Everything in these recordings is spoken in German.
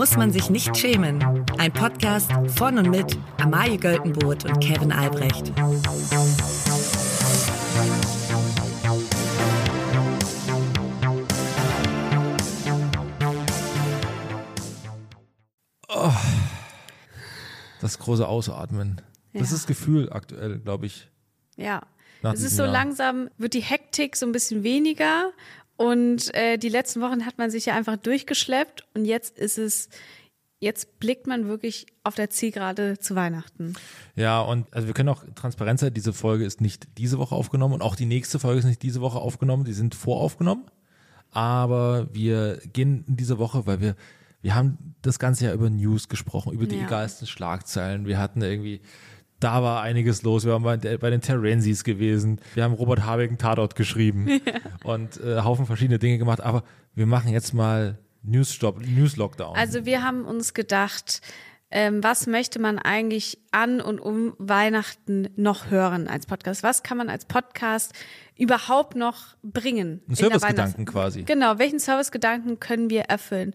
muss man sich nicht schämen. Ein Podcast von und mit Amalie Göltenboot und Kevin Albrecht. Oh, das große Ausatmen. Das Ja. ist das Gefühl aktuell, glaube ich. Ja. Nach es ist so Jahr. langsam, wird die Hektik so ein bisschen weniger. Und äh, die letzten Wochen hat man sich ja einfach durchgeschleppt. Und jetzt ist es, jetzt blickt man wirklich auf der Zielgerade zu Weihnachten. Ja, und also wir können auch transparent sein, diese Folge ist nicht diese Woche aufgenommen und auch die nächste Folge ist nicht diese Woche aufgenommen, die sind voraufgenommen. Aber wir gehen in diese Woche, weil wir, wir haben das ganze Jahr über News gesprochen, über die Ja. egalsten Schlagzeilen. Wir hatten irgendwie, da war einiges los. Wir waren bei, bei den Terenzis gewesen. Wir haben Robert Habeck einen Tatort geschrieben und äh, Haufen verschiedene Dinge gemacht. Aber wir machen jetzt mal News-Stop, News-Lockdown. Also wir haben uns gedacht, ähm, was möchte man eigentlich an und um Weihnachten noch hören als Podcast? Was kann man als Podcast überhaupt noch bringen? Ein Servicegedanken quasi. Genau, welchen Servicegedanken können wir erfüllen?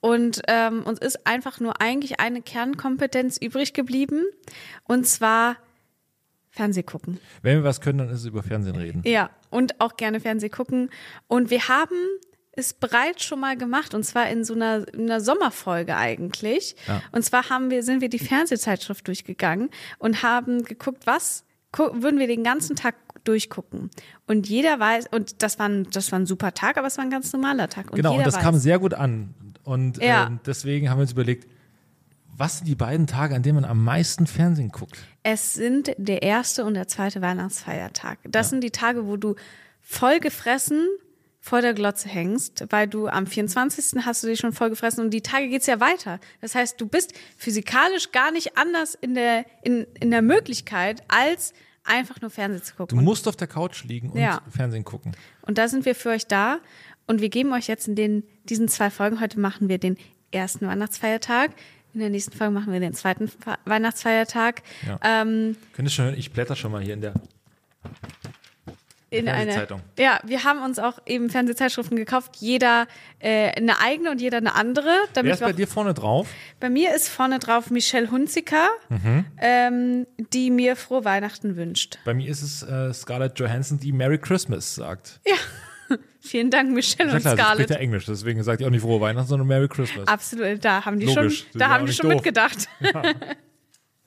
Und ähm, uns ist einfach nur eigentlich eine Kernkompetenz übrig geblieben, und zwar Fernseh gucken. Wenn wir was können, dann ist es über Fernsehen reden. Ja, und auch gerne Fernseh gucken. Und wir haben es bereits schon mal gemacht, und zwar in so einer, in einer Sommerfolge eigentlich. Ja. Und zwar haben wir, sind wir die Fernsehzeitschrift durchgegangen und haben geguckt, was würden wir den ganzen Tag durchgucken. Und jeder weiß, und das war ein, das war ein super Tag, aber es war ein ganz normaler Tag. Und Genau, und das weiß, kam sehr gut an. Und Ja. ähm, deswegen haben wir uns überlegt, was sind die beiden Tage, an denen man am meisten Fernsehen guckt? Es sind der erste und der zweite Weihnachtsfeiertag. Das sind die Tage, wo du voll gefressen vor der Glotze hängst, weil du am 24. hast du dich schon voll gefressen und die Tage geht's ja weiter. Das heißt, du bist physikalisch gar nicht anders in der, in, in der Möglichkeit, als einfach nur Fernsehen zu Du gucken. musst auf der Couch liegen und Ja. Fernsehen gucken. Und da sind wir für euch da und wir geben euch jetzt in den, diesen zwei Folgen, heute machen wir den ersten Weihnachtsfeiertag, in der nächsten Folge machen wir den zweiten Fe- Weihnachtsfeiertag. Ja. Ähm, Könntest schon hören, ich blätter schon mal hier in der. In eine Fernsehzeitung. Ja, wir haben uns auch eben Fernsehzeitschriften gekauft, jeder äh, eine eigene und jeder eine andere. Wer ist bei dir vorne drauf? bei mir ist vorne drauf Michelle Hunziker, Mhm. ähm, die mir frohe Weihnachten wünscht. Bei mir ist es äh, Scarlett Johansson, die Merry Christmas sagt. Vielen Dank, Michelle Ja und klar, spricht Scarlett. ja Englisch, deswegen sagt ihr auch nicht frohe Weihnachten, sondern Merry Christmas. Absolut, da haben die Logisch, schon, da ja haben die schon doof. mitgedacht.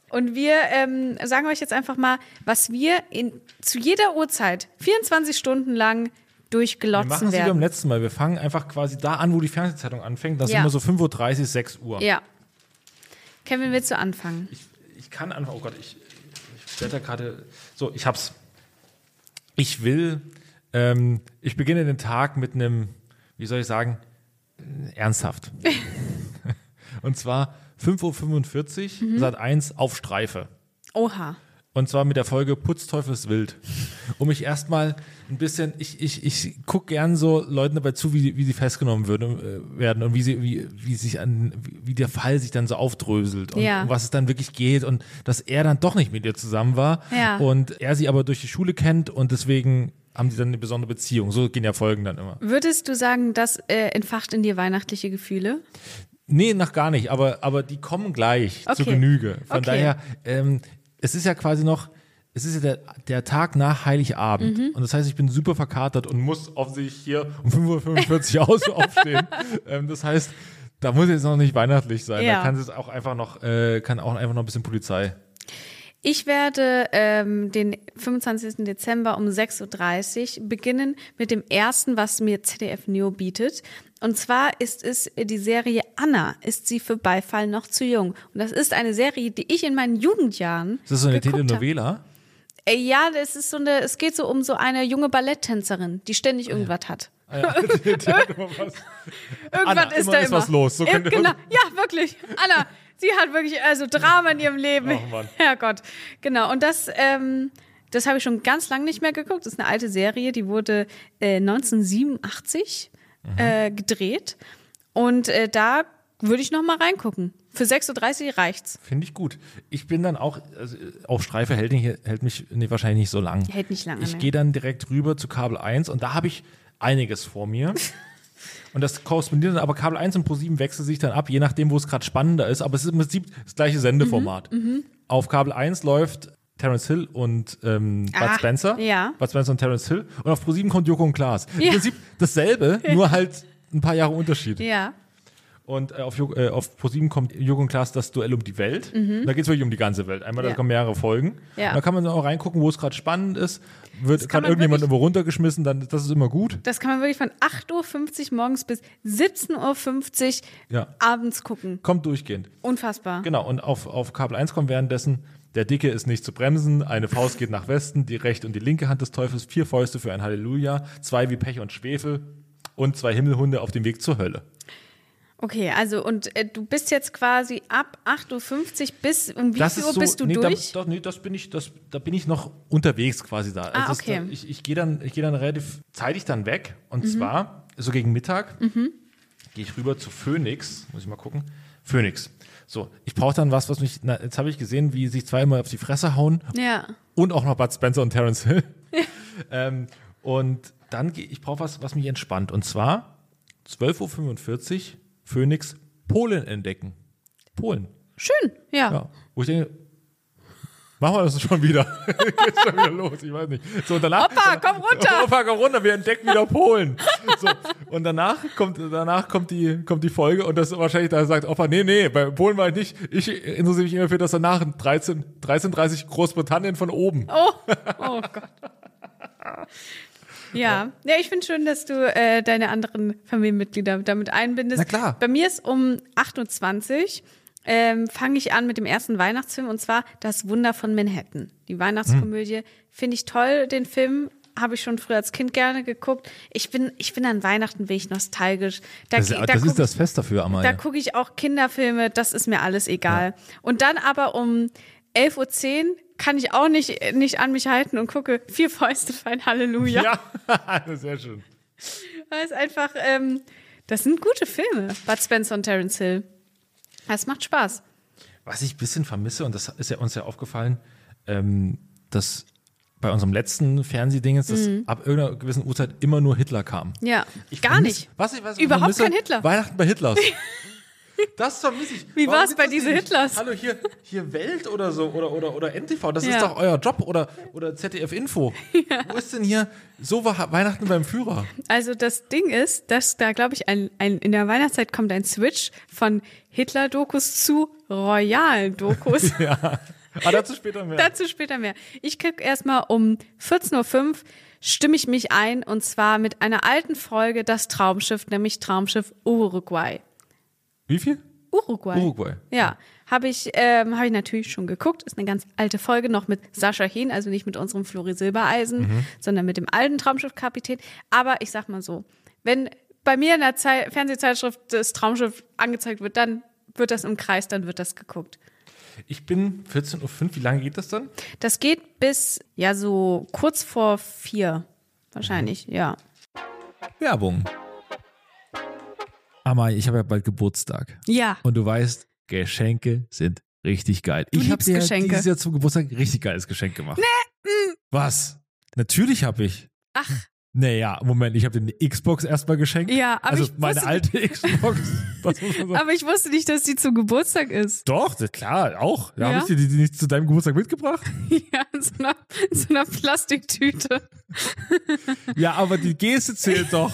Und wir ähm, sagen euch jetzt einfach mal, was wir in, zu jeder Uhrzeit 24 Stunden lang Wir machen durchglotzen es wie beim letzten Mal. Wir fangen einfach quasi da an, wo die Fernsehzeitung anfängt. Das ist Ja. immer so 5.30 Uhr, 6 Uhr. Ja. Kevin, willst du anfangen? Ich, ich kann einfach, oh Gott, ich, ich blätter gerade. So, ich hab's. Ich will, ähm, ich beginne den Tag mit einem, wie soll ich sagen, ernsthaft. Und zwar 5.45 Uhr, Sat 1 auf Streife. Oha. Und zwar mit der Folge Putzteufels Wild. Um mich erstmal ein bisschen, ich, ich, ich guck gern so Leuten dabei zu, wie, wie sie festgenommen würden, äh, werden und wie sie, wie, wie sich an, wie, wie der Fall sich dann so aufdröselt und Ja. um was es dann wirklich geht und dass er dann doch nicht mit ihr zusammen war Ja. und er sie aber durch die Schule kennt und deswegen haben sie dann eine besondere Beziehung. So gehen ja Folgen dann immer. Würdest du sagen, das äh, entfacht in dir weihnachtliche Gefühle? Nee, noch gar nicht, aber, aber die kommen gleich zu Okay. Genüge. Von Okay. daher, ähm, es ist ja quasi noch, es ist ja der, der Tag nach Heiligabend. Mhm. Und das heißt, ich bin super verkatert und muss offensichtlich hier um 5.45 Uhr aus aufstehen. ähm, das heißt, da muss jetzt noch nicht weihnachtlich sein. Ja. Da kann es auch einfach noch, äh, kann auch einfach noch ein bisschen Polizei. Ich werde ähm, den 25. Dezember um 6.30 Uhr beginnen mit dem ersten, was mir ZDF Neo bietet. Und zwar ist es die Serie Anna. Ist sie für Beifall noch zu jung? Und das ist eine Serie, die ich in meinen Jugendjahren. Ist das so eine. Telenovela? Äh, Ja, das ist so eine, es geht so um so eine junge Balletttänzerin, die ständig irgendwas hat. Ah ja. Die hat immer was. Irgendwas Anna, ist immer da ist immer. was los. So Ja, könnte- genau. Ja, wirklich. Anna, sie hat wirklich also Drama in ihrem Leben. Oh Mann. Herrgott. Genau. Und das, ähm, das habe ich schon ganz lange nicht mehr geguckt. Das ist eine alte Serie, die wurde äh, 1987 Mhm. äh, gedreht. Und äh, da würde ich noch mal reingucken. Für 6.30 Uhr reicht's. Finde ich gut. Ich bin dann auch, also auf Streife hält, nicht, hält mich nee, wahrscheinlich nicht so lang. Hält nicht lange, Ich ne? gehe dann direkt rüber zu Kabel 1 und da habe ich einiges vor mir. Und das korrespondiert dann, aber Kabel 1 und Pro 7 wechseln sich dann ab, je nachdem, wo es gerade spannender ist. Aber es ist im Prinzip das gleiche Sendeformat. Mhm, Auf Kabel 1 läuft Terence Hill und ähm, Bud Ah, Spencer. ja. Bud Spencer und Terence Hill. Und auf Pro 7 kommt Joko und Klaas. Im Ja. Prinzip dasselbe, nur halt ein paar Jahre Unterschied. Ja. Und äh, auf, äh, auf Pro7 kommt Joko und Klaas das Duell um die Welt. Und da geht es wirklich um die ganze Welt. Einmal, da Mhm. Ja. kommen mehrere Folgen. Ja. Da kann man auch reingucken, wo es gerade spannend ist. Wird kann man irgendjemand irgendwo runtergeschmissen, dann das ist immer gut. Das kann man wirklich von 8.50 Uhr morgens bis 17.50 Uhr Ja. abends gucken. Kommt durchgehend. Unfassbar. Genau. Und auf, auf Kabel 1 kommt währenddessen der Dicke ist nicht zu bremsen, eine Faust geht nach Westen, die rechte und die linke Hand des Teufels, vier Fäuste für ein Halleluja, zwei wie Pech und Schwefel und zwei Himmelhunde auf dem Weg zur Hölle. Okay, also und äh, du bist jetzt quasi ab 8.50 Uhr bis um wie viel Uhr bist du nee, durch? Da, doch, nee, das bin ich, das, da bin ich noch unterwegs quasi da. Ah, das- okay. da, ich ich gehe dann, ich gehe dann relativ zeitig dann weg. Und Mhm. zwar so gegen Mittag gehe ich rüber zu Phoenix. Muss ich mal gucken. Phoenix. So, ich brauche dann was, was mich. Na, jetzt habe ich gesehen, wie sich zwei immer auf die Fresse hauen ja. und auch noch Bud Spencer und Terence Hill. ähm, und dann gehe ich brauche was, was mich entspannt. Und zwar 12.45 Uhr Phoenix Polen entdecken. Polen. Schön, ja. Ja, wo ich denke, machen wir das schon wieder. Geht schon wieder los, ich weiß nicht. So, danach, Opa, komm runter! Opa, komm runter, wir entdecken wieder Polen. So, und danach kommt, danach kommt die, kommt die Folge und das wahrscheinlich, da sagt Opa, nee, nee, bei Polen war ich nicht. Ich interessiere mich immer für das danach 13, 1330 Großbritannien von oben. Oh, oh Gott. Ja, ja, ich finde schön, dass du äh, deine anderen Familienmitglieder damit einbindest. Na klar. Bei mir ist um 28 ähm, fange ich an mit dem ersten Weihnachtsfilm und zwar Das Wunder von Manhattan. Die Weihnachtskomödie Hm. finde ich toll. Den Film habe ich schon früher als Kind gerne geguckt. Ich bin, ich bin an Weihnachten bin ich nostalgisch. Da, Das, da das ist das Fest dafür, da Amalia. gucke ich auch Kinderfilme, das ist mir alles egal. Und dann aber um 11.10 Uhr kann ich auch nicht, nicht an mich halten und gucke Vier Fäuste für ein Halleluja. Ja, sehr schön. Weil es einfach, ähm, das sind gute Filme, Bud Spencer und Terence Hill. Es macht Spaß. Was ich ein bisschen vermisse, und das ist ja uns ja aufgefallen, ähm, dass bei unserem letzten Fernsehdingens, dass ab irgendeiner gewissen Uhrzeit immer nur Hitler kam. Ja, Ich gar vermiss- nicht. Was ich, was ich Überhaupt vermisse, kein Hitler. Weihnachten bei Hitlers. Das vermisse ich. Wie war's gibt's bei diese? Hitlers? Hallo, hier, hier Welt oder so oder, oder, oder NTV, das Ja. ist doch euer Job oder, oder ZDF Info. Wo ist denn hier so war Weihnachten beim Führer? Also das Ding ist, dass da, glaube ich, ein, ein, in der Weihnachtszeit kommt ein Switch von Hitler-Dokus zu royalen Dokus. Ja. Aber dazu später mehr. Dazu später mehr. Ich krieg erstmal um 14.05 Uhr stimme ich mich ein und zwar mit einer alten Folge Das Traumschiff, nämlich Traumschiff Uruguay. Wie viel? Uruguay. Uruguay. Ja, habe ich, ähm, hab ich natürlich schon geguckt. Ist eine ganz alte Folge, noch mit Sascha Hehn, also nicht mit unserem Flori Silbereisen, Mhm. sondern mit dem alten Traumschiffkapitän. Aber ich sag mal so, wenn bei mir in der Zei Fernsehzeitschrift das Traumschiff angezeigt wird, dann wird das im Kreis, dann wird das geguckt. Ich bin 14.05 Uhr, wie lange geht das dann? Das geht bis, ja, so kurz vor vier. Wahrscheinlich, Mhm. ja. Werbung. Amai, ich habe ja bald Geburtstag. Ja. Und du weißt, Geschenke sind richtig geil. ich habe dir Geschenke. dieses Jahr zum Geburtstag ein richtig geiles Geschenk gemacht. mm. Was? Natürlich habe ich. Ach, Naja, Moment, ich habe dir eine Xbox erstmal geschenkt. Ja, aber also ich meine alte Xbox. Aber ich wusste nicht, dass die zum Geburtstag ist. Doch, klar, auch. Ja, Ja? Habe ich dir die, die nicht zu deinem Geburtstag mitgebracht? Ja, in so einer, in so einer Plastiktüte. Ja, aber die Geste zählt doch.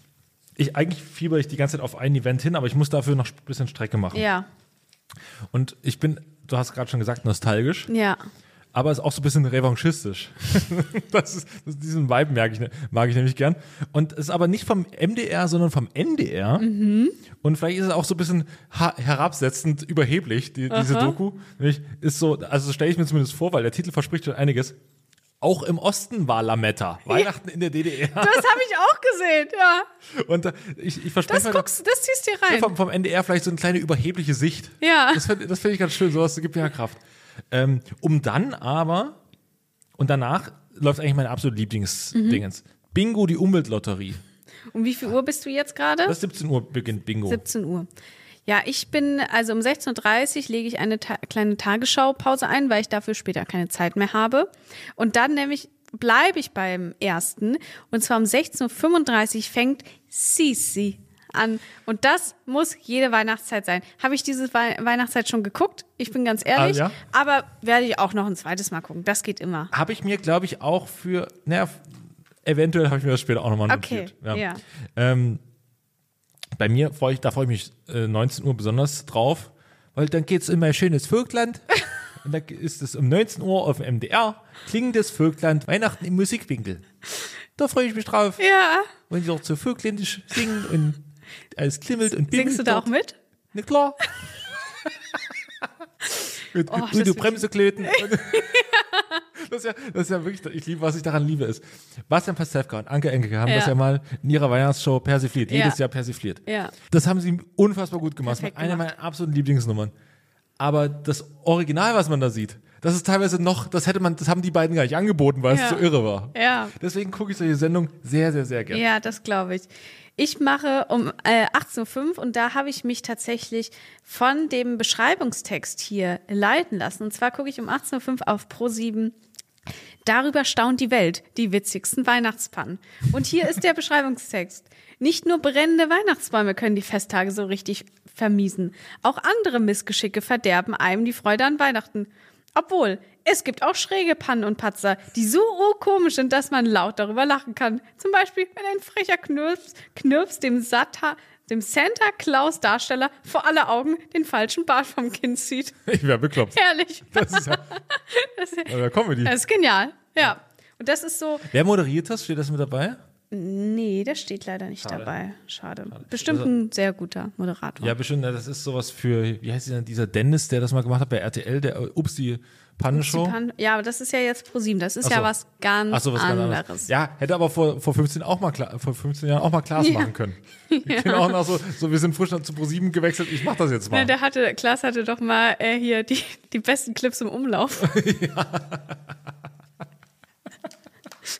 ich eigentlich fieber ich die ganze Zeit auf ein Event hin, aber ich muss dafür noch ein bisschen Strecke machen. Ja, Und ich bin, du hast gerade schon gesagt, nostalgisch, ja. aber ist auch so ein bisschen revanchistisch. das ist, das, diesen Vibe mag ich, ne- mag ich nämlich gern. Und ist aber nicht vom MDR, sondern vom NDR. Und vielleicht ist es auch so ein bisschen herabsetzend, überheblich, die, diese Doku. Nämlich ist so, also stelle ich mir zumindest vor, weil der Titel verspricht schon einiges. Auch im Osten war Lametta. Weihnachten in der DDR. Das habe ich auch gesehen, ja. Und äh, ich, ich verspreche Das da- guckst, das ziehst du dir rein. vom, vom NDR vielleicht so eine kleine überhebliche Sicht. Ja. Das finde find ich ganz schön, sowas gibt mir ja Kraft. Ähm, um dann aber, und danach läuft eigentlich mein absolut Lieblingsdingens. Bingo, die Umweltlotterie. Um wie viel Uhr bist du jetzt gerade? Das 17 Uhr beginnt Bingo. 17 Uhr. Ja, ich bin, also um 16.30 Uhr lege ich eine ta kleine Tagesschaupause ein, weil ich dafür später keine Zeit mehr habe. Und dann nämlich bleibe ich beim ersten. Und zwar um 16.35 Uhr fängt Sisi an. Und das muss jede Weihnachtszeit sein. Habe ich diese Wei Weihnachtszeit schon geguckt? Ich bin ganz ehrlich. Ah, ja? Aber werde ich auch noch ein zweites Mal gucken. Das geht immer. Habe ich mir, glaube ich, auch für, naja, eventuell habe ich mir das später auch nochmal Okay, notiert. ja. Ähm, bei mir freue ich, da freue ich mich äh, 19 Uhr besonders drauf, weil dann geht es in mein schönes Vögtland. Und dann ist es um 19 Uhr auf dem MDR, klingendes Vögtland, Weihnachten im Musikwinkel. Da freue ich mich drauf. Ja. wenn die dort so vögländisch singen und alles klimmelt und bimmelt Singst du da dort. auch mit? Na klar. mit Oh, Udo wird- Bremseklöten. das, ist ja, das ist ja wirklich, ich liebe, was ich daran liebe, ist, Bastian Pastewka und Anke Engelke haben Ja. das ja mal in ihrer Weihnachtsshow persifliert, jedes Ja. Jahr persifliert. Ja. Das haben sie unfassbar gut gemacht. Perfekt eine gemacht. meiner absoluten Lieblingsnummern. Aber das Original, was man da sieht, das ist teilweise noch, das hätte man, das haben die beiden gar nicht angeboten, weil Ja. es so irre war. Ja. Deswegen gucke ich solche Sendungen sehr, sehr, sehr gerne. Ja, das glaube ich. Ich mache um äh, 18.05 Uhr und da habe ich mich tatsächlich von dem Beschreibungstext hier leiten lassen. Und zwar gucke ich um 18.05 Uhr auf Pro7. Darüber staunt die Welt, die witzigsten Weihnachtspannen. Und hier ist der Beschreibungstext. Nicht nur brennende Weihnachtsbäume können die Festtage so richtig vermiesen. Auch andere Missgeschicke verderben einem die Freude an Weihnachten. Obwohl, es gibt auch schräge Pannen und Patzer, die so komisch sind, dass man laut darüber lachen kann. Zum Beispiel, wenn ein frecher Knirps, Knirps dem, Sata, dem Santa Claus Darsteller vor alle Augen den falschen Bart vom Kind zieht. Ich wäre bekloppt. Herrlich. Das ist ja, oder Comedy. Das ist genial. Ja. Und das ist so, Wer moderiert das? Steht das mit dabei? nee, das steht leider nicht dabei. Schade. Bestimmt Also- ein sehr guter Moderator. Ja, bestimmt. Das ist sowas für, wie heißt denn dieser Dennis, der das mal gemacht hat bei RTL, der äh, Ups, die Pannenshow? Pan- Ja, aber das ist ja jetzt ProSieben. Das ist Ach ja so. was ganz, Ach so, was ganz anderes. anderes. Ja, hätte aber vor, vor 15 auch mal Kla- vor 15 Jahren auch mal Klaas Ja. machen können. Genau noch so, so, wir sind frisch zu Pro7 gewechselt, ich mach das jetzt Ja, mal. der hatte, Klaas hatte doch mal äh, hier die, die besten Clips im Umlauf.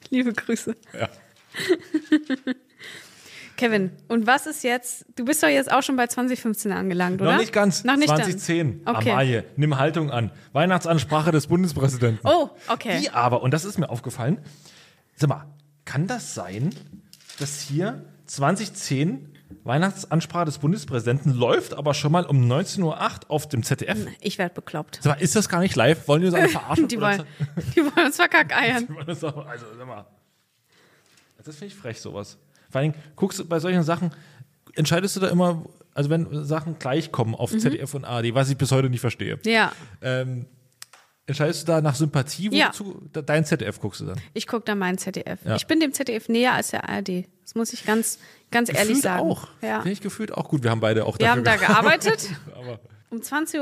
Liebe Grüße. Ja. Kevin, und was ist jetzt? Du bist doch jetzt auch schon bei 2015 angelangt, oder? Noch nicht ganz. Noch nicht 2010. Dann. Okay. Amalie, nimm Haltung an. Weihnachtsansprache des Bundespräsidenten. Oh, okay. Die aber, und das ist mir aufgefallen, sag mal, kann das sein, dass hier 2010 Weihnachtsansprache des Bundespräsidenten läuft, aber schon mal um 19.08 Uhr auf dem ZDF? Ich werde bekloppt. Sag mal, ist das gar nicht live? Wollen wir uns alle verarschen? Die wollen, die wollen uns verkackeiern. wollen das auch- Also, sag mal. Das finde ich frech, sowas. Vor allem, guckst du bei solchen Sachen, entscheidest du da immer, also wenn Sachen gleich kommen auf ZDF und ARD, was ich bis heute nicht verstehe, Ja, ähm, entscheidest du da nach Sympathie, Ja. wozu da- dein ZDF guckst du dann? ich gucke da mein ZDF. Ja. Ich bin dem ZDF näher als der ARD. Das muss ich ganz, ganz ehrlich Gefühlt sagen. auch. Ja. Finde ich gefühlt auch gut. Wir haben beide auch Wir haben da gearbeitet. Aber Um 20.15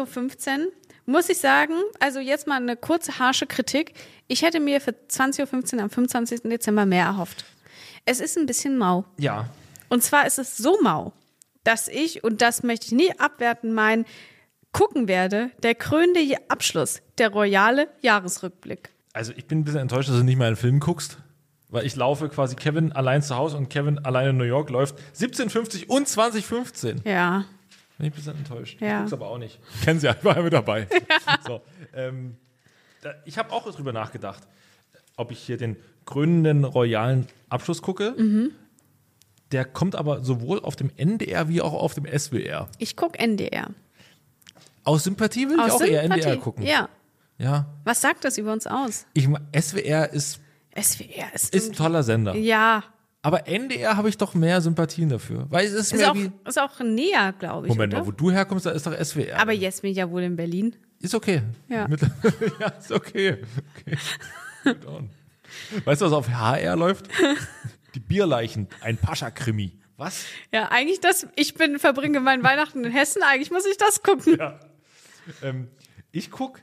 Uhr muss ich sagen, also jetzt mal eine kurze, harsche Kritik. Ich hätte mir für 20.15 Uhr am 25. Dezember mehr erhofft. Es ist ein bisschen mau. ja, Und zwar ist es so mau, dass ich, und das möchte ich nie abwerten, meinen, gucken werde, der krönende Abschluss, der royale Jahresrückblick. also ich bin ein bisschen enttäuscht, dass du nicht mal einen Film guckst. Weil ich laufe quasi Kevin allein zu Hause und Kevin allein in New York läuft 1750 und 2015. Ja. Bin ich ein bisschen enttäuscht. Ja. Ich guck's aber auch nicht. Kennen Sie ja, ich war ja mit dabei. So, ähm, da, ich habe auch drüber nachgedacht, ob ich hier den krönenden royalen Abschluss gucke. Mhm. Der kommt aber sowohl auf dem NDR wie auch auf dem SWR. Ich gucke NDR. Aus Sympathie will ich Aus auch eher Sympathie. NDR gucken. Ja. Ja. Was sagt das über uns aus? Ich, SWR ist, SWR ist, ist ein toller Sender. ja, Aber NDR habe ich doch mehr Sympathien dafür. Weil es ist, ist mehr auch, wie. ist auch näher, glaube ich. Moment oder? mal, wo du herkommst, da ist doch SWR. Aber jetzt bin ich ja wohl in Berlin. Ist okay. Ja. Ja, ist okay. okay. Weißt du, was auf HR läuft? Die Bierleichen, ein Pascha-Krimi. Was? Ja, eigentlich das, ich bin, verbringe meinen Weihnachten in Hessen, eigentlich muss ich das gucken. Ähm, ich guck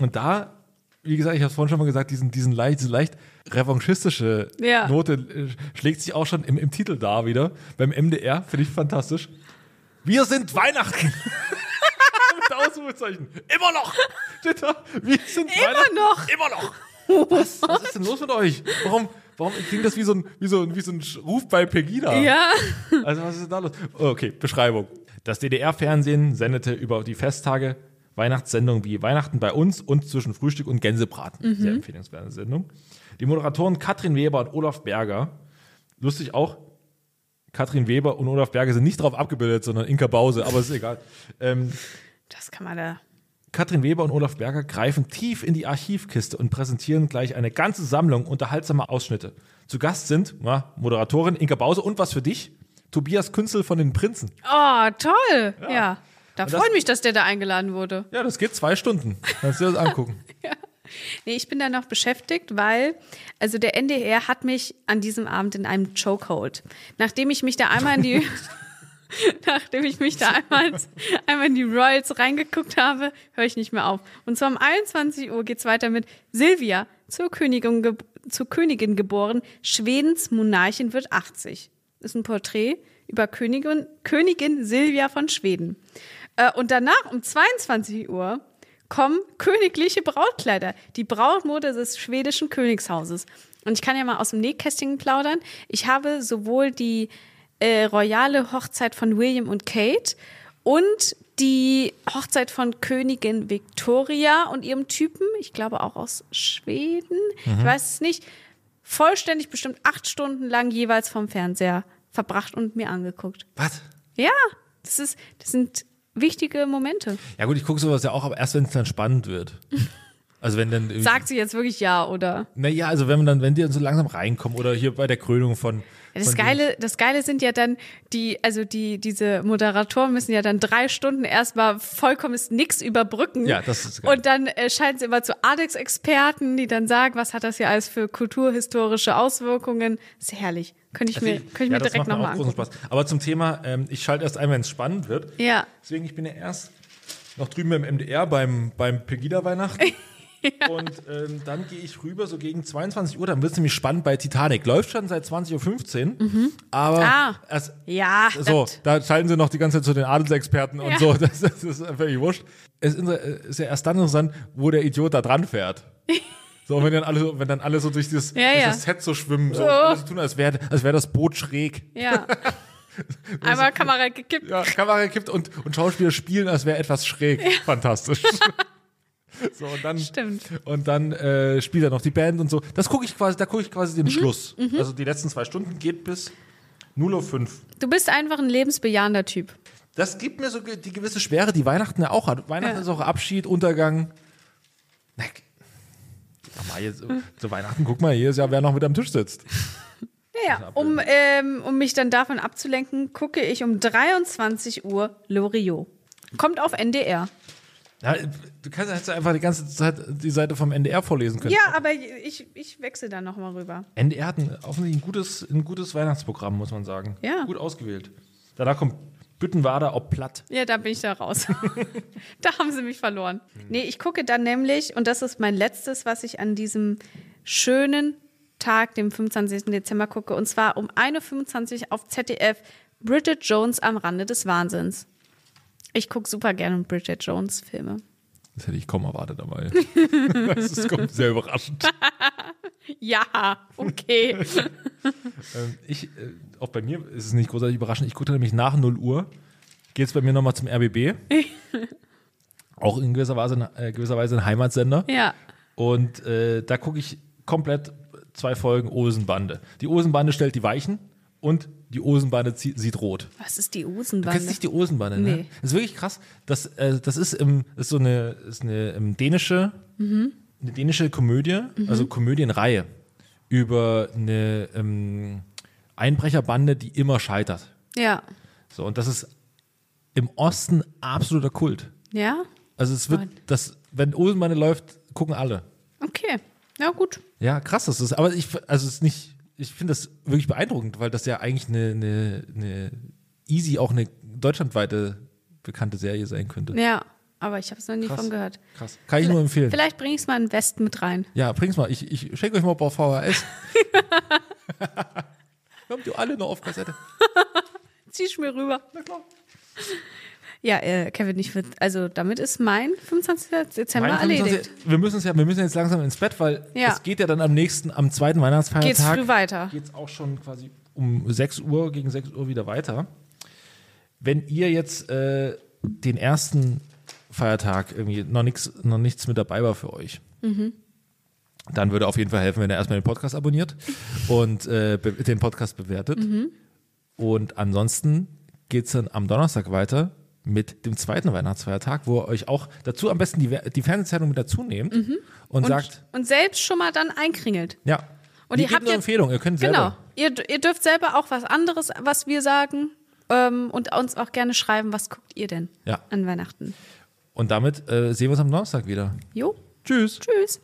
und da, wie gesagt, ich habe es vorhin schon mal gesagt, diesen, diesen leicht, diese leicht revanchistische Ja. Note äh, schlägt sich auch schon im, im Titel da wieder. Beim MDR finde ich fantastisch. Wir sind Weihnachten. Mit Ausrufezeichen. Immer noch. Steht da. Wir sind Weihnachten. noch. Immer noch. Was? Was ist denn los mit euch? Warum, warum klingt das wie so ein, wie so ein, wie so ein Ruf bei Pegida? Ja. Also was ist denn da los? Okay, Beschreibung. Das DDR-Fernsehen sendete über die Festtage Weihnachtssendungen wie Weihnachten bei uns und zwischen Frühstück und Gänsebraten. Sehr empfehlenswerte Sendung. Die Moderatoren Katrin Weber und Olaf Berger. Lustig auch, Katrin Weber und Olaf Berger sind nicht drauf abgebildet, sondern Inka Bause, aber ist egal. Ähm, Das kann man da. Katrin Weber und Olaf Berger greifen tief in die Archivkiste und präsentieren gleich eine ganze Sammlung unterhaltsamer Ausschnitte. Zu Gast sind na, Moderatorin Inka Bause und was für dich? Tobias Künzel von den Prinzen. Oh, toll. Ja. Da Und das- freut mich, dass der da eingeladen wurde. Ja, das geht zwei Stunden. Kannst du dir das angucken. Nee, ich bin da noch beschäftigt, weil, also der NDR hat mich an diesem Abend in einem Chokehold. Nachdem ich mich da einmal in die, nachdem ich mich da einmal, einmal in die Royals reingeguckt habe, höre ich nicht mehr auf. Und zwar um 21 Uhr geht's weiter mit Silvia, zur Königin, zur Königin geboren, Schwedens Monarchin wird 80. Das ist ein Porträt über Königin, Königin Silvia von Schweden. Äh, und danach um 22 Uhr kommen königliche Brautkleider, die Brautmode des schwedischen Königshauses. Und ich kann ja mal aus dem Nähkästchen plaudern. Ich habe sowohl die äh, royale Hochzeit von William und Kate und die Hochzeit von Königin Victoria und ihrem Typen, ich glaube auch aus Schweden, ich weiß es nicht, vollständig bestimmt acht Stunden lang jeweils vom Fernseher verbracht und mir angeguckt. Was? Ja, das ist, das sind wichtige Momente. Ja gut, ich gucke sowas ja auch, aber erst wenn es dann spannend wird. Also wenn dann Sagt sie jetzt wirklich ja oder? Naja, also wenn man dann, wenn die dann so langsam reinkommen oder hier bei der Krönung von. Ja, Das von Geile, das Geile sind ja dann die, also die, diese Moderatoren müssen ja dann drei Stunden erstmal vollkommenes Nix überbrücken. Ja, das ist geil. Und dann äh, scheinen sie immer zu Adex-Experten, die dann sagen, was hat das hier alles für kulturhistorische Auswirkungen. ist herrlich. Könnte ich mir, könnte ich ja, mir das direkt nochmal angucken. Spaß. Aber zum Thema, ähm, ich schalte erst ein, wenn es spannend wird. Ja. Deswegen, ich bin ja erst noch drüben beim MDR beim, beim Pegida-Weihnachten. Und ähm, dann gehe ich rüber, so gegen 22 Uhr, dann wird es nämlich spannend bei Titanic. Läuft schon seit 20.15 Uhr, aber Ah. erst, Ja, so, das- da schalten sie noch die ganze Zeit zu den Adelsexperten und Ja. so. Das, das ist völlig wurscht. Es ist, inter- ist ja erst dann interessant, wo der Idiot da dran fährt. So, und wenn dann alle, wenn dann alle so durch, dieses, Ja, durch ja. das Set so schwimmen, so, Oh. so tun, als wäre als wär das Boot schräg. ja. Einmal Kamera gekippt. Ja, Kamera gekippt und, und Schauspieler spielen, als wäre etwas schräg. Fantastisch. so, und dann, Stimmt. Und dann äh, spielt er noch die Band und so. Das gucke ich quasi, da gucke ich quasi Mhm. den Schluss. Also die letzten zwei Stunden geht bis 0.05 Uhr. Du bist einfach ein lebensbejahender Typ. Das gibt mir so die gewisse Schwere, die Weihnachten ja auch hat. Weihnachten Ja. ist auch Abschied, Untergang. Na, mal, jetzt, zu Weihnachten, guck mal, jedes Jahr, wer noch mit am Tisch sitzt. Ja, um, ähm, um mich dann davon abzulenken, gucke ich um 23 Uhr Loriot. Kommt auf NDR. Ja, du kannst jetzt einfach die ganze Zeit die Seite vom NDR vorlesen können. Ja, aber ich, ich wechsle da nochmal rüber. NDR hat ein, offensichtlich ein gutes, ein gutes Weihnachtsprogramm, muss man sagen. Ja. Gut ausgewählt. Danach kommt Büttenwader ob platt. Ja, da bin ich da raus. da haben sie mich verloren. Nee, ich gucke dann nämlich, und das ist mein letztes, was ich an diesem schönen Tag, dem 25. Dezember gucke, und zwar um 1.25 Uhr auf ZDF Bridget Jones am Rande des Wahnsinns. Ich gucke super gerne Bridget Jones Filme. Das hätte ich kaum erwartet dabei. das ist, kommt sehr überraschend. Ja, okay. Ähm, ich, äh, auch bei mir ist es nicht großartig überraschend. Ich gucke nämlich nach 0 Uhr. Geht es bei mir nochmal zum RBB. auch in gewisser Weise, äh, gewisser Weise ein Heimatsender. ja. Und äh, da gucke ich komplett zwei Folgen Osenbande. Die Osenbande stellt die Weichen und die Osenbande sieht rot. Was ist die Du Osenbande? kennst nicht die Osenbande, ne? Nee. Das ist wirklich krass. Das, äh, das ist, im, ist so eine, ist eine ähm, dänische Mhm. eine dänische Komödie, also Komödienreihe über eine ähm, Einbrecherbande, die immer scheitert. Ja. So, und das ist im Osten absoluter Kult. Ja? Also es wird, das, wenn Olsenbande läuft, gucken alle. Okay. Ja, gut. Ja, krass, das ist, aber ich, also es ist nicht, ich finde das wirklich beeindruckend, weil das ja eigentlich eine, eine, eine easy auch eine deutschlandweite bekannte Serie sein könnte. Ja. Aber ich habe es noch nie Krass. von gehört. Krass. Kann ich nur empfehlen. Vielleicht bringe ich es mal in West mit rein. Ja, bring's mal. Ich, ich schenke euch mal ein paar VHS. Kommt ihr alle noch auf Kassette? Zieh ich mir rüber. Na klar. Ja, äh, Kevin, ich würd, also damit ist mein 25. Dezember Mein erledigt. 25 wir müssen ja, wir müssen jetzt langsam ins Bett, weil Ja. es geht ja dann am nächsten, am zweiten Weihnachtsfeiertag. Geht's früh weiter. Geht's auch schon quasi um 6 Uhr, gegen 6 Uhr wieder weiter. Wenn ihr jetzt äh, den ersten Feiertag irgendwie noch nichts, noch nichts mit dabei war für euch, Mhm. dann würde auf jeden Fall helfen, wenn ihr erstmal den Podcast abonniert und äh, den Podcast bewertet. Mhm. Und ansonsten geht's dann am Donnerstag weiter mit dem zweiten Weihnachtsfeiertag, wo ihr euch auch dazu am besten die, die Fernsehzeitung mit dazu nehmt und, Mhm. Und, sagt, und selbst schon mal dann einkringelt. ja, Und ihr habt eine Empfehlung, ihr könnt Genau. selber. Ihr, ihr dürft selber auch was anderes, was wir sagen. Ähm, und uns auch gerne schreiben, was guckt ihr denn Ja. an Weihnachten? Und damit äh, sehen wir uns am Donnerstag wieder. Jo, Tschüss. tschüss.